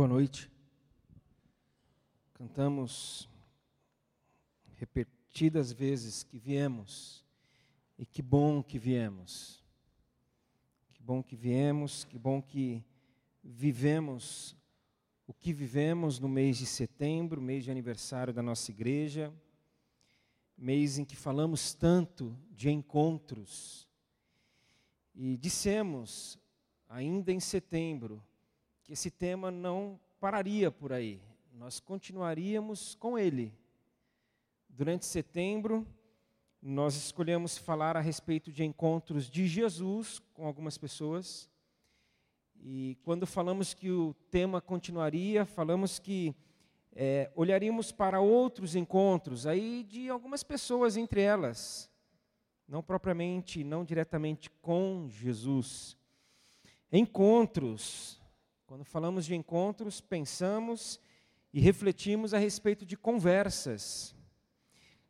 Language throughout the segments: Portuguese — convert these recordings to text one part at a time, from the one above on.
Boa noite. Cantamos repetidas vezes que viemos, e que bom que viemos. Que bom que viemos, que bom que vivemos o que vivemos no mês de setembro, mês de aniversário da nossa igreja, mês em que falamos tanto de encontros. E dissemos, ainda em setembro, que esse tema não pararia por aí, nós continuaríamos com ele. Durante setembro, nós escolhemos falar a respeito de encontros de Jesus com algumas pessoas. E quando falamos que o tema continuaria, falamos que é, olharíamos para outros encontros, aí de algumas pessoas entre elas, não propriamente, não diretamente com Jesus. Encontros, quando falamos de encontros, pensamos e refletimos a respeito de conversas,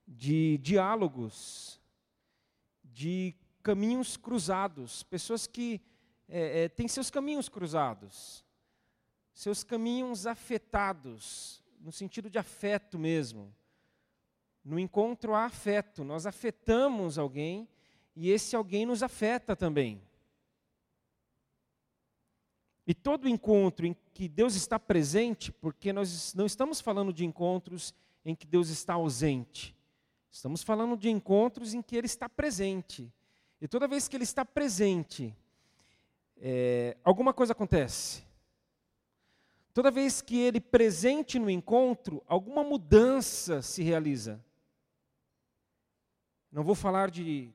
de diálogos, de caminhos cruzados, pessoas que é, é, tem seus caminhos cruzados, seus caminhos afetados, no sentido de afeto mesmo. No encontro há afeto, nós afetamos alguém e esse alguém nos afeta também. E todo encontro em que Deus está presente, porque nós não estamos falando de encontros em que Deus está ausente, estamos falando de encontros em que Ele está presente. E toda vez que Ele está presente, é, alguma coisa acontece. Toda vez que ele presente no encontro, alguma mudança se realiza. Não vou falar de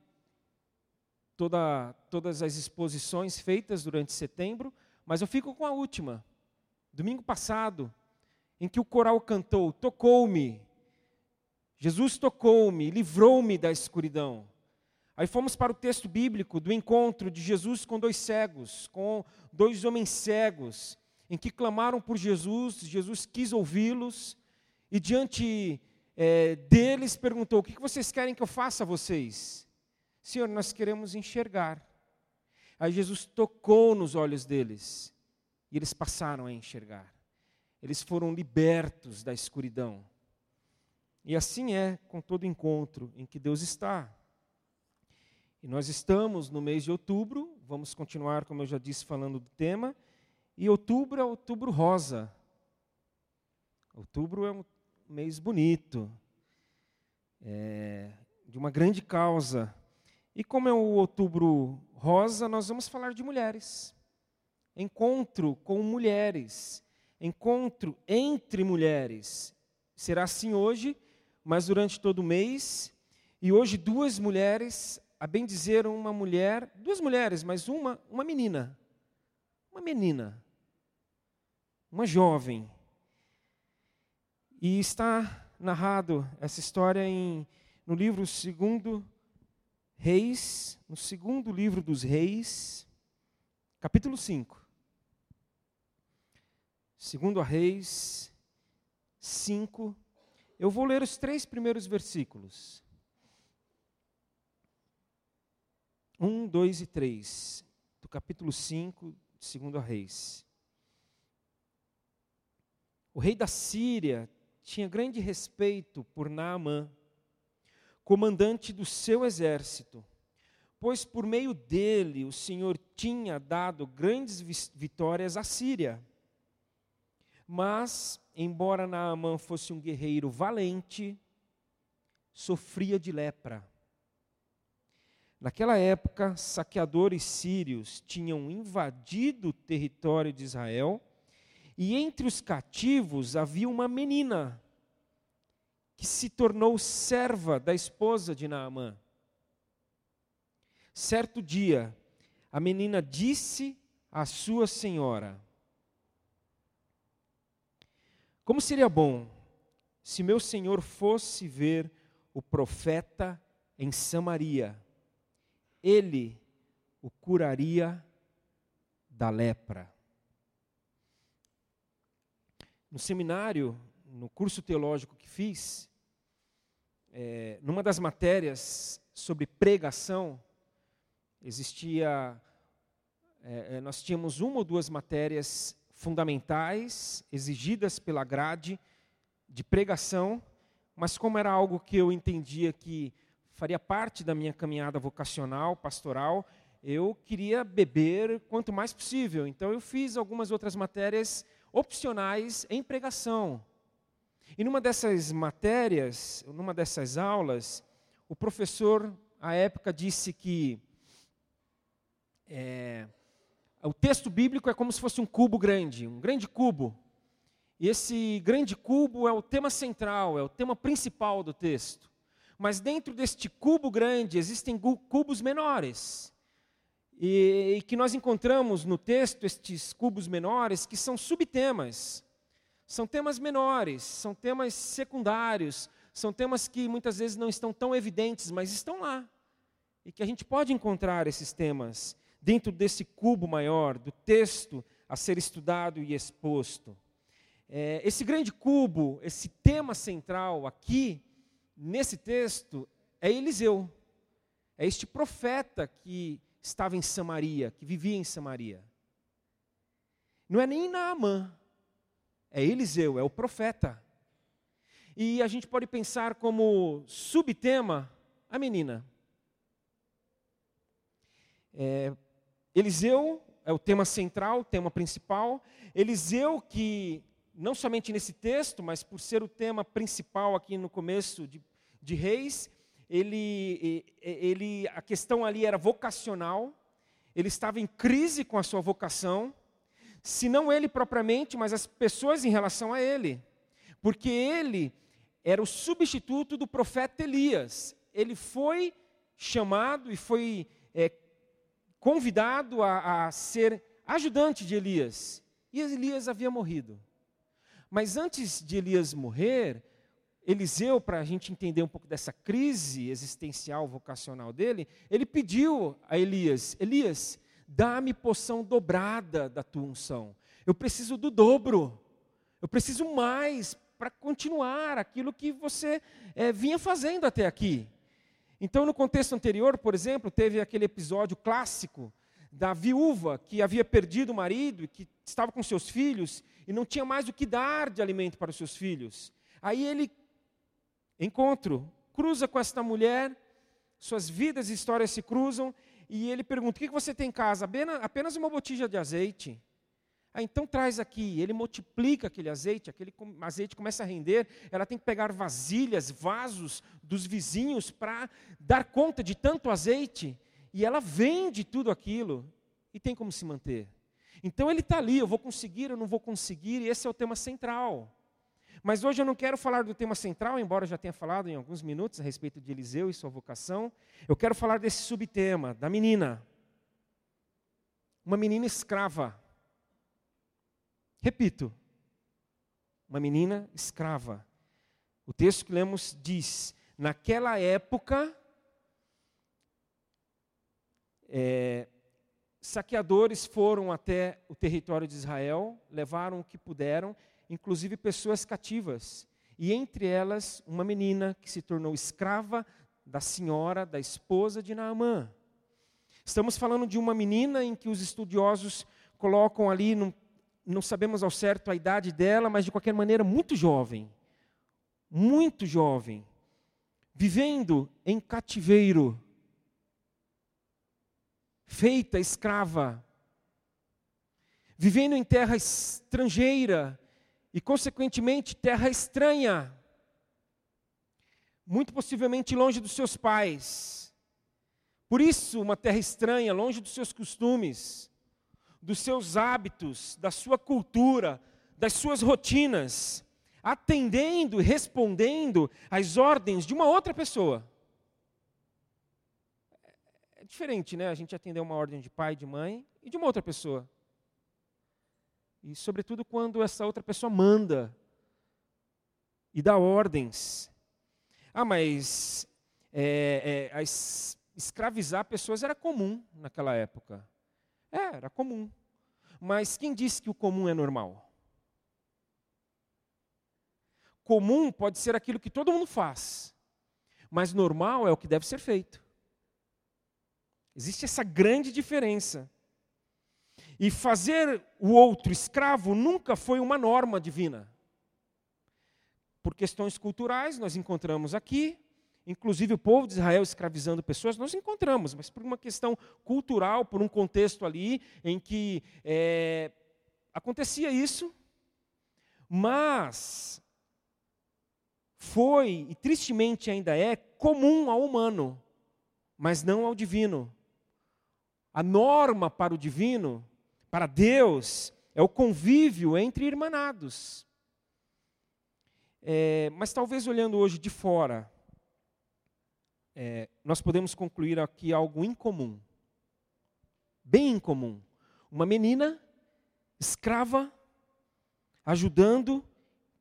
toda, todas as exposições feitas durante setembro, mas eu fico com a última. Domingo passado, em que o coral cantou: Tocou-me, Jesus tocou-me, livrou-me da escuridão. Aí fomos para o texto bíblico do encontro de Jesus com dois cegos, com dois homens cegos, em que clamaram por Jesus, Jesus quis ouvi-los, e diante é, deles perguntou: O que vocês querem que eu faça a vocês? Senhor, nós queremos enxergar. Aí Jesus tocou nos olhos deles, e eles passaram a enxergar. Eles foram libertos da escuridão. E assim é com todo encontro em que Deus está. E nós estamos no mês de outubro, vamos continuar, como eu já disse, falando do tema. E outubro é outubro rosa. Outubro é um mês bonito, é, de uma grande causa. E como é o outubro rosa, nós vamos falar de mulheres. Encontro com mulheres. Encontro entre mulheres. Será assim hoje, mas durante todo o mês. E hoje, duas mulheres a bem dizer, uma mulher, duas mulheres, mas uma, uma menina. Uma menina. Uma jovem. E está narrado essa história em, no livro segundo Reis, no segundo livro dos Reis, capítulo 5. Segundo a Reis 5. Eu vou ler os três primeiros versículos. 1, 2 e 3, do capítulo 5, segundo a Reis. O rei da Síria tinha grande respeito por Naamã, comandante do seu exército, pois por meio dele o Senhor tinha dado grandes vitórias à Síria. Mas, embora Naamã fosse um guerreiro valente, sofria de lepra. Naquela época, saqueadores sírios tinham invadido o território de Israel, e entre os cativos havia uma menina que se tornou serva da esposa de Naamã. Certo dia, a menina disse à sua senhora: Como seria bom se meu senhor fosse ver o profeta em Samaria ele o curaria da lepra. No seminário, no curso teológico que fiz, é, numa das matérias sobre pregação, existia, é, é nós tínhamos uma ou duas matérias fundamentais, exigidas pela grade de pregação, mas como era algo que eu entendia que faria parte da minha caminhada vocacional, pastoral, eu queria beber quanto mais possível. Então eu fiz algumas outras matérias opcionais em pregação. E numa dessas matérias, numa dessas aulas, o professor, à época, disse que é, o texto bíblico é como se fosse um cubo grande, um grande cubo. E esse grande cubo é o tema central, é o tema principal do texto. Mas dentro deste cubo grande existem cubos menores. E, e, que nós encontramos no texto estes cubos menores que são subtemas. São temas menores, são temas secundários, são temas que muitas vezes não estão tão evidentes, mas estão lá. E que a gente pode encontrar esses temas dentro desse cubo maior, do texto a ser estudado e exposto. É, esse grande cubo, esse tema central aqui, nesse texto, é Eliseu. É este profeta que estava em Samaria, que vivia em Samaria. Não é nem Naamã, é Eliseu, é o profeta. E a gente pode pensar como subtema a menina. É, Eliseu é o tema central, o tema principal. Eliseu, que não somente nesse texto, mas por ser o tema principal aqui no começo de, de Reis, ele, ele, a questão ali era vocacional, ele estava em crise com a sua vocação, se não ele propriamente, mas as pessoas em relação a ele, porque ele era o substituto do profeta Elias. Ele foi chamado e foi é, convidado a, a ser ajudante de Elias. E Elias havia morrido. Mas antes de Elias morrer, Eliseu, para a gente entender um pouco dessa crise existencial vocacional dele, ele pediu a Elias: Elias, dá-me poção dobrada da tua unção. Eu preciso do dobro. Eu preciso mais para continuar aquilo que você é, vinha fazendo até aqui. Então, no contexto anterior, por exemplo, teve aquele episódio clássico da viúva que havia perdido o marido e que estava com seus filhos e não tinha mais o que dar de alimento para os seus filhos. Aí ele encontro, cruza com esta mulher, suas vidas e histórias se cruzam e ele pergunta: "O que você tem em casa? Apenas uma botija de azeite." Ah, então traz aqui, ele multiplica aquele azeite, aquele azeite começa a render, ela tem que pegar vasilhas, vasos dos vizinhos para dar conta de tanto azeite, e ela vende tudo aquilo, e tem como se manter. Então ele está ali, eu vou conseguir, eu não vou conseguir, e esse é o tema central. Mas hoje eu não quero falar do tema central, embora eu já tenha falado em alguns minutos a respeito de Eliseu e sua vocação. Eu quero falar desse subtema, da menina. Uma menina escrava Repito, uma menina escrava. O texto que lemos diz: naquela época, é, saqueadores foram até o território de Israel, levaram o que puderam, inclusive pessoas cativas, e entre elas uma menina que se tornou escrava da senhora, da esposa de Naamã. Estamos falando de uma menina em que os estudiosos colocam ali num não sabemos ao certo a idade dela, mas de qualquer maneira, muito jovem. Muito jovem. Vivendo em cativeiro. Feita escrava. Vivendo em terra estrangeira e, consequentemente, terra estranha. Muito possivelmente longe dos seus pais. Por isso, uma terra estranha, longe dos seus costumes dos seus hábitos, da sua cultura, das suas rotinas, atendendo e respondendo às ordens de uma outra pessoa. É diferente, né? A gente atender uma ordem de pai, de mãe e de uma outra pessoa. E, sobretudo, quando essa outra pessoa manda e dá ordens. Ah, mas é, é, escravizar pessoas era comum naquela época. É, era comum. Mas quem disse que o comum é normal? Comum pode ser aquilo que todo mundo faz, mas normal é o que deve ser feito. Existe essa grande diferença. E fazer o outro escravo nunca foi uma norma divina. Por questões culturais, nós encontramos aqui, inclusive o povo de Israel escravizando pessoas, nós encontramos, mas por uma questão cultural, por um contexto ali em que é, acontecia isso, mas foi, e tristemente ainda é, comum ao humano, mas não ao divino. A norma para o divino, para Deus, é o convívio entre irmanados. É, mas talvez olhando hoje de fora, é, nós podemos concluir aqui algo incomum, bem incomum. Uma menina escrava ajudando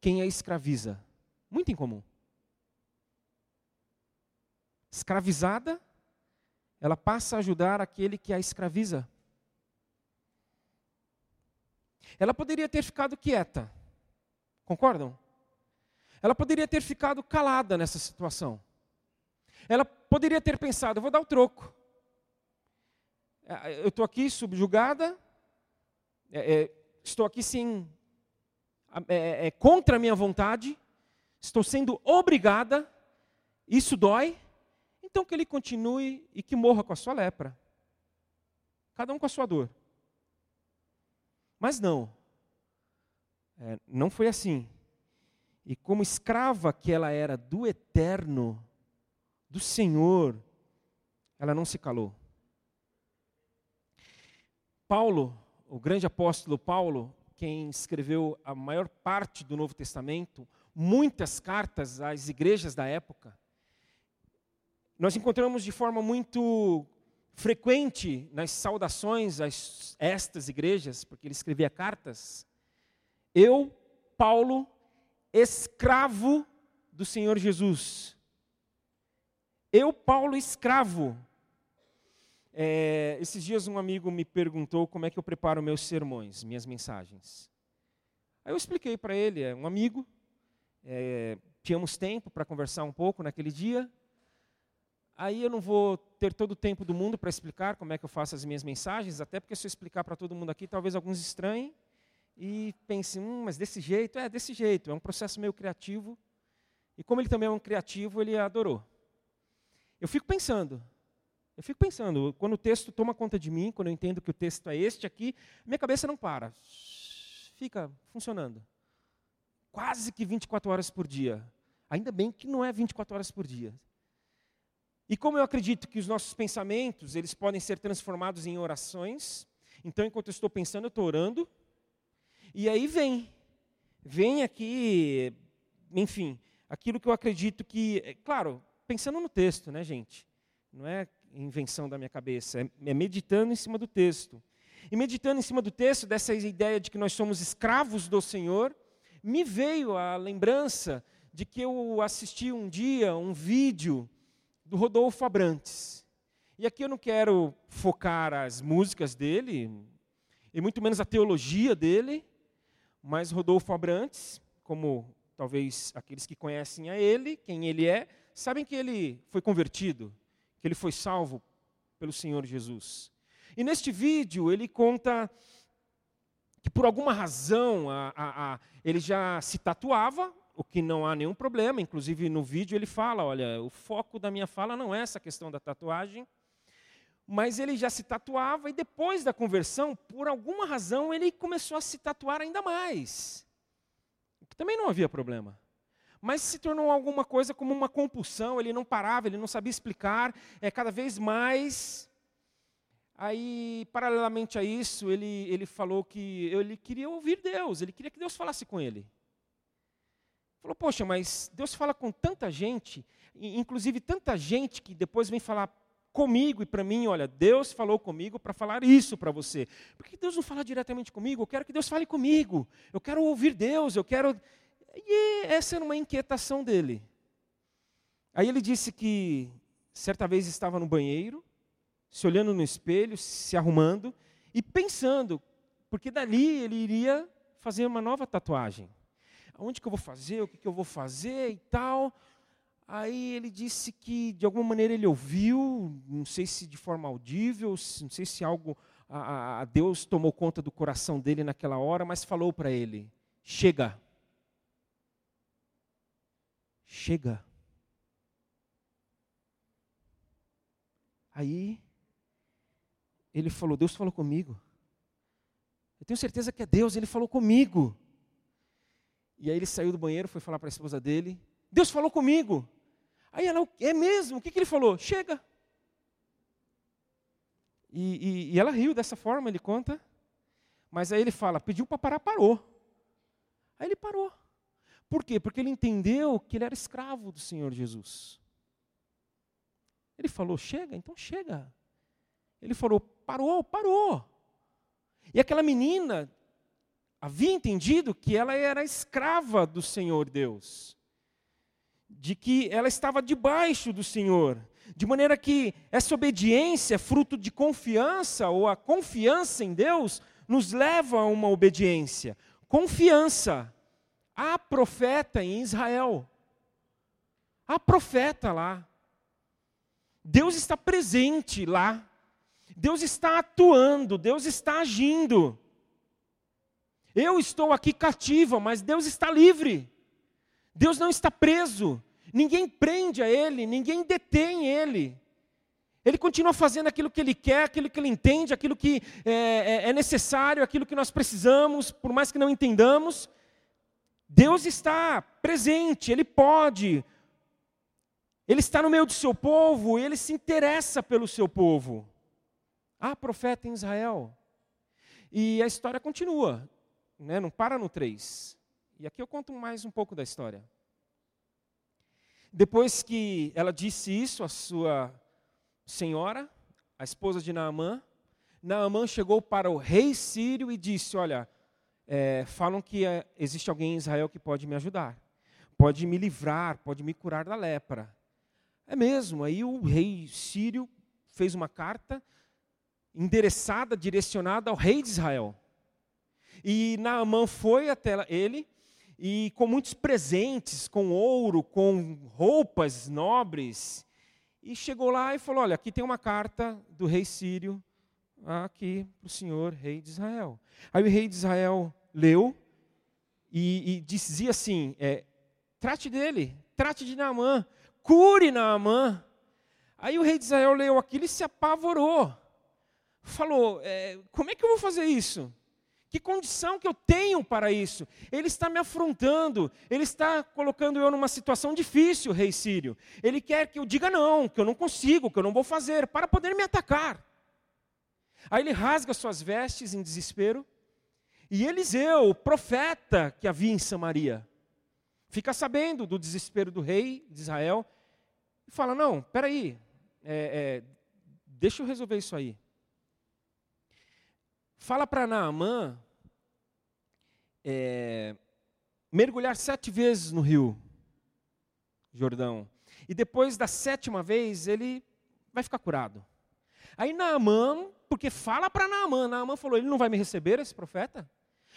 quem a escraviza. Muito incomum. Escravizada, ela passa a ajudar aquele que a escraviza. Ela poderia ter ficado quieta, concordam? Ela poderia ter ficado calada nessa situação. Ela poderia ter pensado: vou dar o troco. É, eu estou aqui subjugada, é, é, estou aqui sem, é, é, contra a minha vontade, estou sendo obrigada, isso dói, então que ele continue e que morra com a sua lepra. Cada um com a sua dor. Mas não, é, não foi assim. E como escrava que ela era do eterno, do Senhor, ela não se calou. Paulo, o grande apóstolo Paulo, quem escreveu a maior parte do Novo Testamento, muitas cartas às igrejas da época, nós encontramos de forma muito frequente nas saudações a estas igrejas, porque ele escrevia cartas, eu, Paulo, escravo do Senhor Jesus. Eu, Paulo, escravo. É, esses dias um amigo me perguntou como é que eu preparo meus sermões, minhas mensagens. Aí eu expliquei para ele, é um amigo, é, tínhamos tempo para conversar um pouco naquele dia. Aí eu não vou ter todo o tempo do mundo para explicar como é que eu faço as minhas mensagens, até porque se eu explicar para todo mundo aqui, talvez alguns estranhem e pensem, hum, mas desse jeito? É, desse jeito, é um processo meio criativo. E como ele também é um criativo, ele adorou. Eu fico pensando, eu fico pensando, quando o texto toma conta de mim, quando eu entendo que o texto é este aqui, minha cabeça não para. Fica funcionando. Quase que 24 horas por dia. Ainda bem que não é 24 horas por dia. E como eu acredito que os nossos pensamentos, eles podem ser transformados em orações, então enquanto eu estou pensando, eu estou orando, e aí vem, vem aqui, enfim, aquilo que eu acredito que, é, claro, pensando no texto, né, gente? Não é invenção da minha cabeça, é, é meditando em cima do texto. E meditando em cima do texto, dessa ideia de que nós somos escravos do Senhor, me veio a lembrança de que eu assisti um dia um vídeo do Rodolfo Abrantes. E aqui eu não quero focar as músicas dele, e muito menos a teologia dele, mas Rodolfo Abrantes, como talvez aqueles que conhecem a ele, quem ele é, sabem que ele foi convertido, que ele foi salvo pelo Senhor Jesus. E neste vídeo ele conta que por alguma razão a, a, a, ele já se tatuava, o que não há nenhum problema. Inclusive no vídeo ele fala, olha, o foco da minha fala não é essa questão da tatuagem, mas ele já se tatuava e depois da conversão, por alguma razão, ele começou a se tatuar ainda mais. Também não havia problema mas se tornou alguma coisa como uma compulsão, ele não parava, ele não sabia explicar, é cada vez mais. Aí, paralelamente a isso, ele, ele falou que ele queria ouvir Deus, ele queria que Deus falasse com ele. Falou, poxa, mas Deus fala com tanta gente, inclusive tanta gente que depois vem falar comigo e para mim, olha, Deus falou comigo para falar isso para você. Por que Deus não fala diretamente comigo? Eu quero que Deus fale comigo. Eu quero ouvir Deus, eu quero e essa era uma inquietação dele. Aí ele disse que certa vez estava no banheiro, se olhando no espelho, se arrumando e pensando, porque dali ele iria fazer uma nova tatuagem. Onde que eu vou fazer? O que, que eu vou fazer e tal. Aí ele disse que de alguma maneira ele ouviu, não sei se de forma audível, não sei se algo a, a Deus tomou conta do coração dele naquela hora, mas falou para ele: chega. Chega. Aí ele falou: Deus falou comigo. Eu tenho certeza que é Deus, ele falou comigo. E aí ele saiu do banheiro, foi falar para a esposa dele: Deus falou comigo. Aí ela: É mesmo? O que, que ele falou? Chega. E, e, e ela riu dessa forma, ele conta. Mas aí ele fala: Pediu para parar, parou. Aí ele parou. Por quê? Porque ele entendeu que ele era escravo do Senhor Jesus. Ele falou: chega, então chega. Ele falou: parou, parou. E aquela menina havia entendido que ela era escrava do Senhor Deus, de que ela estava debaixo do Senhor, de maneira que essa obediência, fruto de confiança, ou a confiança em Deus, nos leva a uma obediência. Confiança. Há profeta em Israel. Há profeta lá. Deus está presente lá. Deus está atuando, Deus está agindo. Eu estou aqui cativa, mas Deus está livre. Deus não está preso. Ninguém prende a Ele, ninguém detém Ele. Ele continua fazendo aquilo que Ele quer, aquilo que Ele entende, aquilo que é, é, é necessário, aquilo que nós precisamos, por mais que não entendamos. Deus está presente, Ele pode. Ele está no meio do seu povo, Ele se interessa pelo seu povo. Há profeta em Israel. E a história continua, né? não para no 3. E aqui eu conto mais um pouco da história. Depois que ela disse isso à sua senhora, a esposa de Naamã, Naamã chegou para o rei sírio e disse: Olha, é, falam que é, existe alguém em Israel que pode me ajudar, pode me livrar, pode me curar da lepra. É mesmo. Aí o rei sírio fez uma carta endereçada, direcionada ao rei de Israel. E Naamã foi até ele e com muitos presentes, com ouro, com roupas nobres, e chegou lá e falou: Olha, aqui tem uma carta do rei sírio aqui para o senhor, rei de Israel. Aí o rei de Israel leu e, e dizia assim: é, trate dele, trate de Naamã, cure Naamã. Aí o rei de Israel leu aquilo e se apavorou. Falou: é, como é que eu vou fazer isso? Que condição que eu tenho para isso? Ele está me afrontando, ele está colocando eu numa situação difícil, rei sírio. Ele quer que eu diga não, que eu não consigo, que eu não vou fazer, para poder me atacar. Aí ele rasga suas vestes em desespero, e Eliseu, o profeta que havia em Samaria, fica sabendo do desespero do rei de Israel e fala: Não, peraí, é, é, deixa eu resolver isso aí. Fala para Naamã é, mergulhar sete vezes no rio Jordão. E depois da sétima vez, ele vai ficar curado. Aí Naamã, porque fala para Naamã, Naamã falou: ele não vai me receber, esse profeta?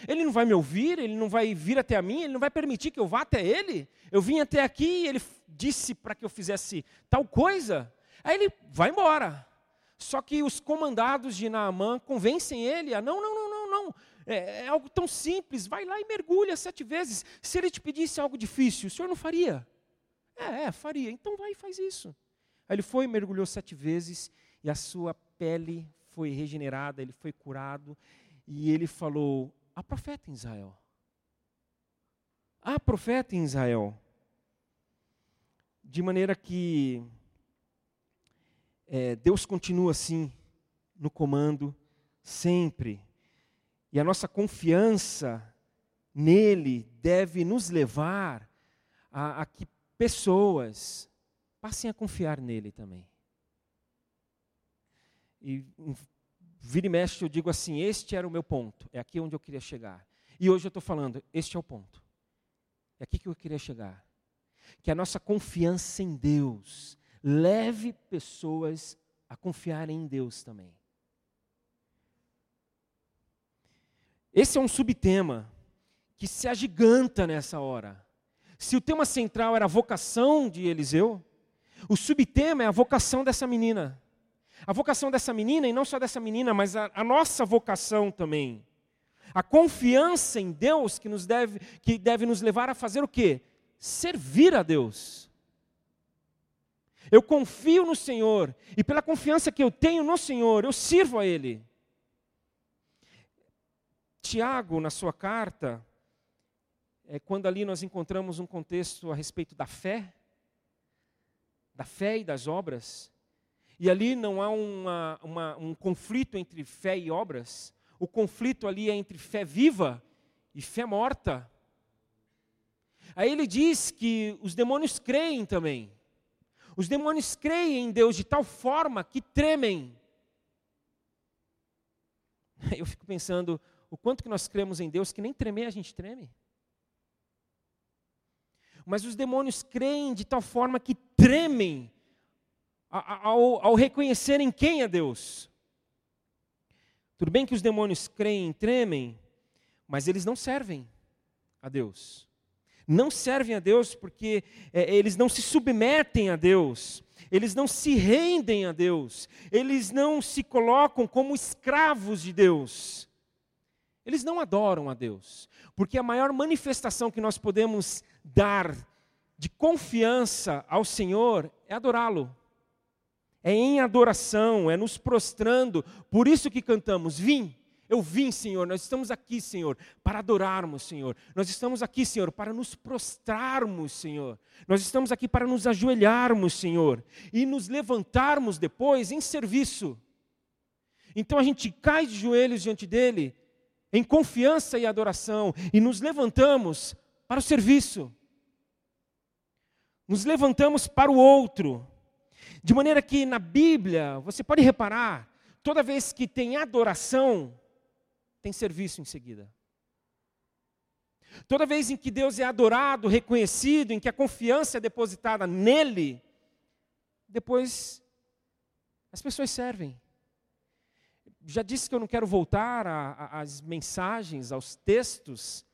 Ele não vai me ouvir, ele não vai vir até a mim, ele não vai permitir que eu vá até ele. Eu vim até aqui e ele disse para que eu fizesse tal coisa. Aí ele vai embora. Só que os comandados de Naamã convencem ele a: não, não, não, não, não. É, é algo tão simples, vai lá e mergulha sete vezes. Se ele te pedisse algo difícil, o senhor não faria? É, é, faria. Então vai e faz isso. Aí ele foi mergulhou sete vezes e a sua pele foi regenerada, ele foi curado. E ele falou: Há profeta em Israel. Há profeta em Israel. De maneira que é, Deus continua assim, no comando, sempre. E a nossa confiança nele deve nos levar a, a que pessoas passem a confiar nele também. E vira e mexe, eu digo assim: este era o meu ponto, é aqui onde eu queria chegar. E hoje eu estou falando: este é o ponto, é aqui que eu queria chegar. Que a nossa confiança em Deus leve pessoas a confiarem em Deus também. Esse é um subtema que se agiganta nessa hora. Se o tema central era a vocação de Eliseu, o subtema é a vocação dessa menina. A vocação dessa menina, e não só dessa menina, mas a, a nossa vocação também. A confiança em Deus que, nos deve, que deve nos levar a fazer o quê? Servir a Deus. Eu confio no Senhor, e pela confiança que eu tenho no Senhor, eu sirvo a Ele. Tiago, na sua carta, é quando ali nós encontramos um contexto a respeito da fé, da fé e das obras, e ali não há uma, uma, um conflito entre fé e obras, o conflito ali é entre fé viva e fé morta. Aí ele diz que os demônios creem também. Os demônios creem em Deus de tal forma que tremem. Eu fico pensando o quanto que nós cremos em Deus que nem tremer a gente treme. Mas os demônios creem de tal forma que tremem ao, ao reconhecerem quem é Deus. Tudo bem que os demônios creem tremem, mas eles não servem a Deus. Não servem a Deus porque é, eles não se submetem a Deus, eles não se rendem a Deus, eles não se colocam como escravos de Deus. Eles não adoram a Deus, porque a maior manifestação que nós podemos dar de confiança ao Senhor é adorá-lo. É em adoração, é nos prostrando. Por isso que cantamos: Vim, eu vim, Senhor. Nós estamos aqui, Senhor, para adorarmos, Senhor. Nós estamos aqui, Senhor, para nos prostrarmos, Senhor. Nós estamos aqui para nos ajoelharmos, Senhor, e nos levantarmos depois em serviço. Então a gente cai de joelhos diante dele em confiança e adoração e nos levantamos para o serviço. Nos levantamos para o outro. De maneira que na Bíblia, você pode reparar, toda vez que tem adoração, tem serviço em seguida. Toda vez em que Deus é adorado, reconhecido, em que a confiança é depositada nele, depois as pessoas servem já disse que eu não quero voltar às mensagens, aos textos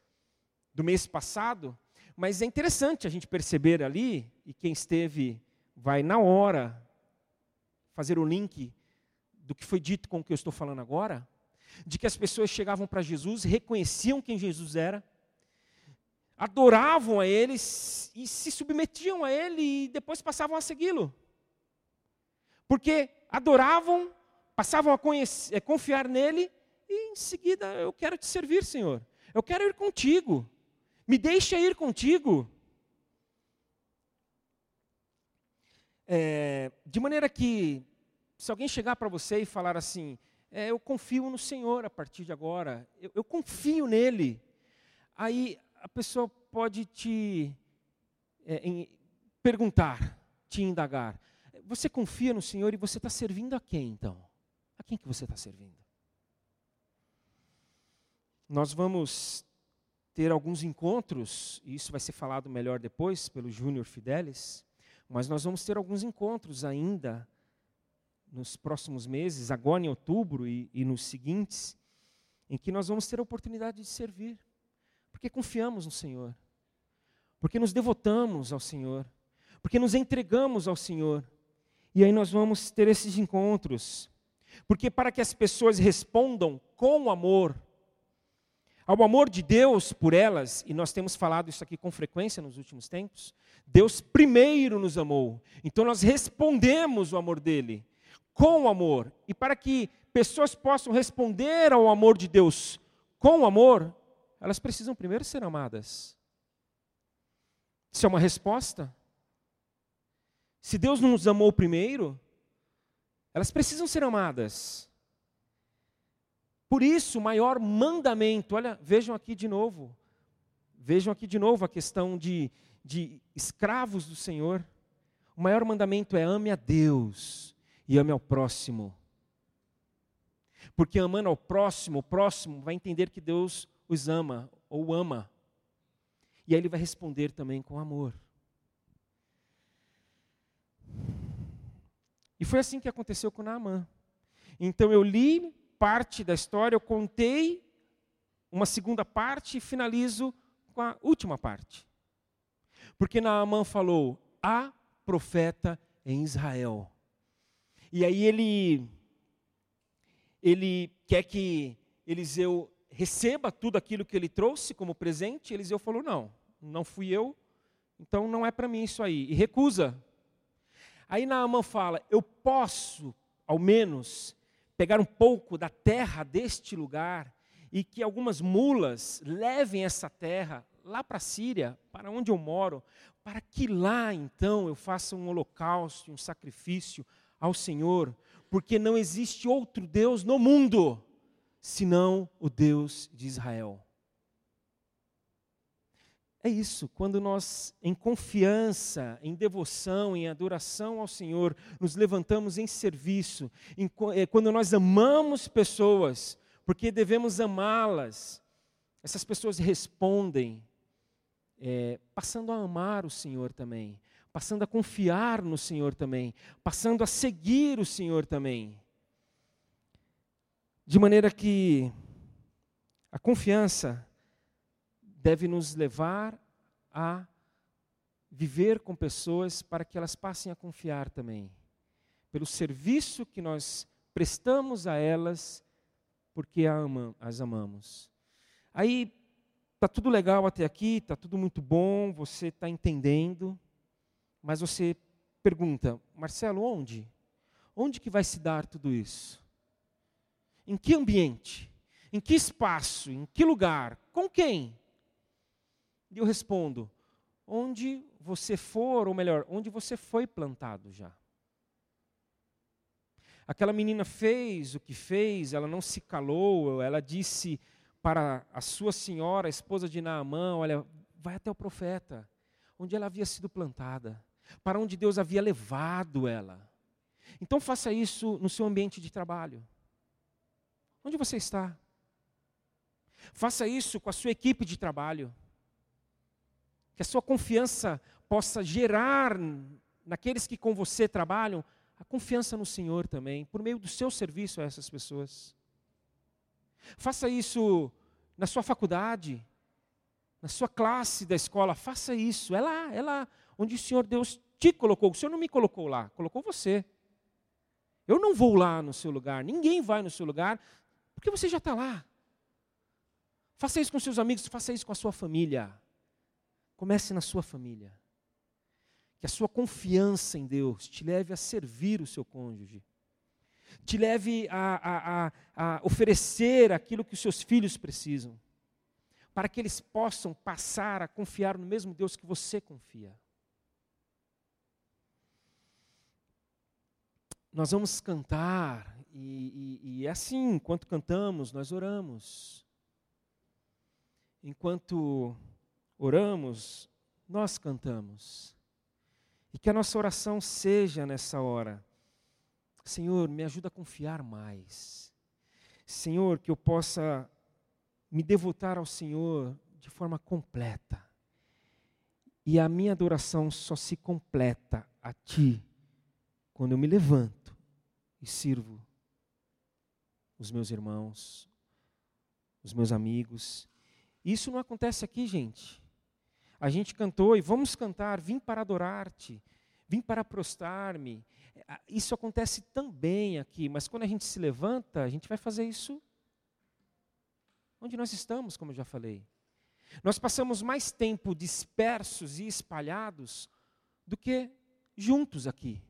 do mês passado, mas é interessante a gente perceber ali, e quem esteve vai na hora fazer o link do que foi dito com o que eu estou falando agora, de que as pessoas chegavam para Jesus, reconheciam quem Jesus era, adoravam a Ele e se submetiam a Ele e depois passavam a segui-lo. Porque adoravam passavam a conhecer, confiar nele e em seguida eu quero te servir, Senhor. Eu quero ir contigo. Me deixa ir contigo. É, de maneira que, se alguém chegar para você e falar assim, é, eu confio no Senhor a partir de agora, eu, eu confio nele, aí a pessoa pode te é, em, perguntar, te indagar, você confia no Senhor e você está servindo a quem então? A quem que você está servindo? Nós vamos ter alguns encontros, e isso vai ser falado melhor depois pelo Júnior Fidelis, mas nós vamos ter alguns encontros ainda nos próximos meses, agora em outubro e, e nos seguintes, em que nós vamos ter a oportunidade de servir, porque confiamos no Senhor, porque nos devotamos ao Senhor, porque nos entregamos ao Senhor, e aí nós vamos ter esses encontros. Porque para que as pessoas respondam com amor ao amor de Deus por elas, e nós temos falado isso aqui com frequência nos últimos tempos, Deus primeiro nos amou. Então nós respondemos o amor dele com amor. E para que pessoas possam responder ao amor de Deus com amor, elas precisam primeiro ser amadas. Isso é uma resposta. Se Deus não nos amou primeiro, elas precisam ser amadas. Por isso, o maior mandamento, olha, vejam aqui de novo, vejam aqui de novo a questão de, de escravos do Senhor. O maior mandamento é ame a Deus e ame ao próximo. Porque amando ao próximo, o próximo vai entender que Deus os ama ou ama. E aí ele vai responder também com amor. E foi assim que aconteceu com Naamã. Então eu li parte da história, eu contei uma segunda parte e finalizo com a última parte. Porque Naamã falou: há profeta em Israel. E aí ele, ele quer que Eliseu receba tudo aquilo que ele trouxe como presente. Eliseu falou: Não, não fui eu, então não é para mim isso aí. E recusa. Aí Naamã fala: Eu posso, ao menos, pegar um pouco da terra deste lugar e que algumas mulas levem essa terra lá para a Síria, para onde eu moro, para que lá então eu faça um holocausto, um sacrifício ao Senhor, porque não existe outro Deus no mundo senão o Deus de Israel. É isso, quando nós, em confiança, em devoção, em adoração ao Senhor, nos levantamos em serviço, em, é, quando nós amamos pessoas, porque devemos amá-las, essas pessoas respondem, é, passando a amar o Senhor também, passando a confiar no Senhor também, passando a seguir o Senhor também. De maneira que a confiança deve nos levar a viver com pessoas para que elas passem a confiar também, pelo serviço que nós prestamos a elas, porque as amamos. Aí Está tudo legal até aqui, está tudo muito bom, você está entendendo, mas você pergunta, Marcelo, onde? Onde que vai se dar tudo isso? Em que ambiente? Em que espaço? Em que lugar? Com quem? E eu respondo, onde você for, ou melhor, onde você foi plantado já. Aquela menina fez o que fez, ela não se calou, ela disse para a sua senhora, a esposa de Naamã, olha, vai até o profeta, onde ela havia sido plantada, para onde Deus havia levado ela. Então faça isso no seu ambiente de trabalho. Onde você está? Faça isso com a sua equipe de trabalho. Que a sua confiança possa gerar naqueles que com você trabalham a confiança no Senhor também, por meio do seu serviço a essas pessoas. Faça isso na sua faculdade, na sua classe da escola, faça isso. É lá, é lá onde o Senhor Deus te colocou. O Senhor não me colocou lá, colocou você. Eu não vou lá no seu lugar, ninguém vai no seu lugar, porque você já está lá. Faça isso com seus amigos, faça isso com a sua família. Comece na sua família. Que a sua confiança em Deus te leve a servir o seu cônjuge te leve a, a, a, a oferecer aquilo que os seus filhos precisam, para que eles possam passar a confiar no mesmo Deus que você confia. Nós vamos cantar, e, e, e é assim: enquanto cantamos, nós oramos. Enquanto oramos, nós cantamos. E que a nossa oração seja nessa hora Senhor, me ajuda a confiar mais. Senhor, que eu possa me devotar ao Senhor de forma completa. E a minha adoração só se completa a Ti quando eu me levanto e sirvo os meus irmãos, os meus amigos. Isso não acontece aqui, gente. A gente cantou e vamos cantar, vim para adorar-te, vim para prostrar-me, é, isso acontece também aqui, mas quando a gente se levanta, a gente vai fazer isso onde nós estamos, como eu já falei. Nós passamos mais tempo dispersos e espalhados do que juntos aqui.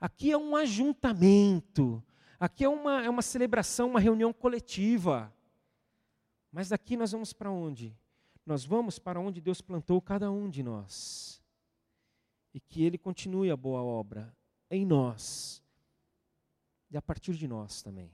Aqui é um ajuntamento, aqui é uma, é uma celebração, uma reunião coletiva. Mas daqui nós vamos para onde? Nós vamos para onde Deus plantou cada um de nós. E que Ele continue a boa obra em nós e a partir de nós também.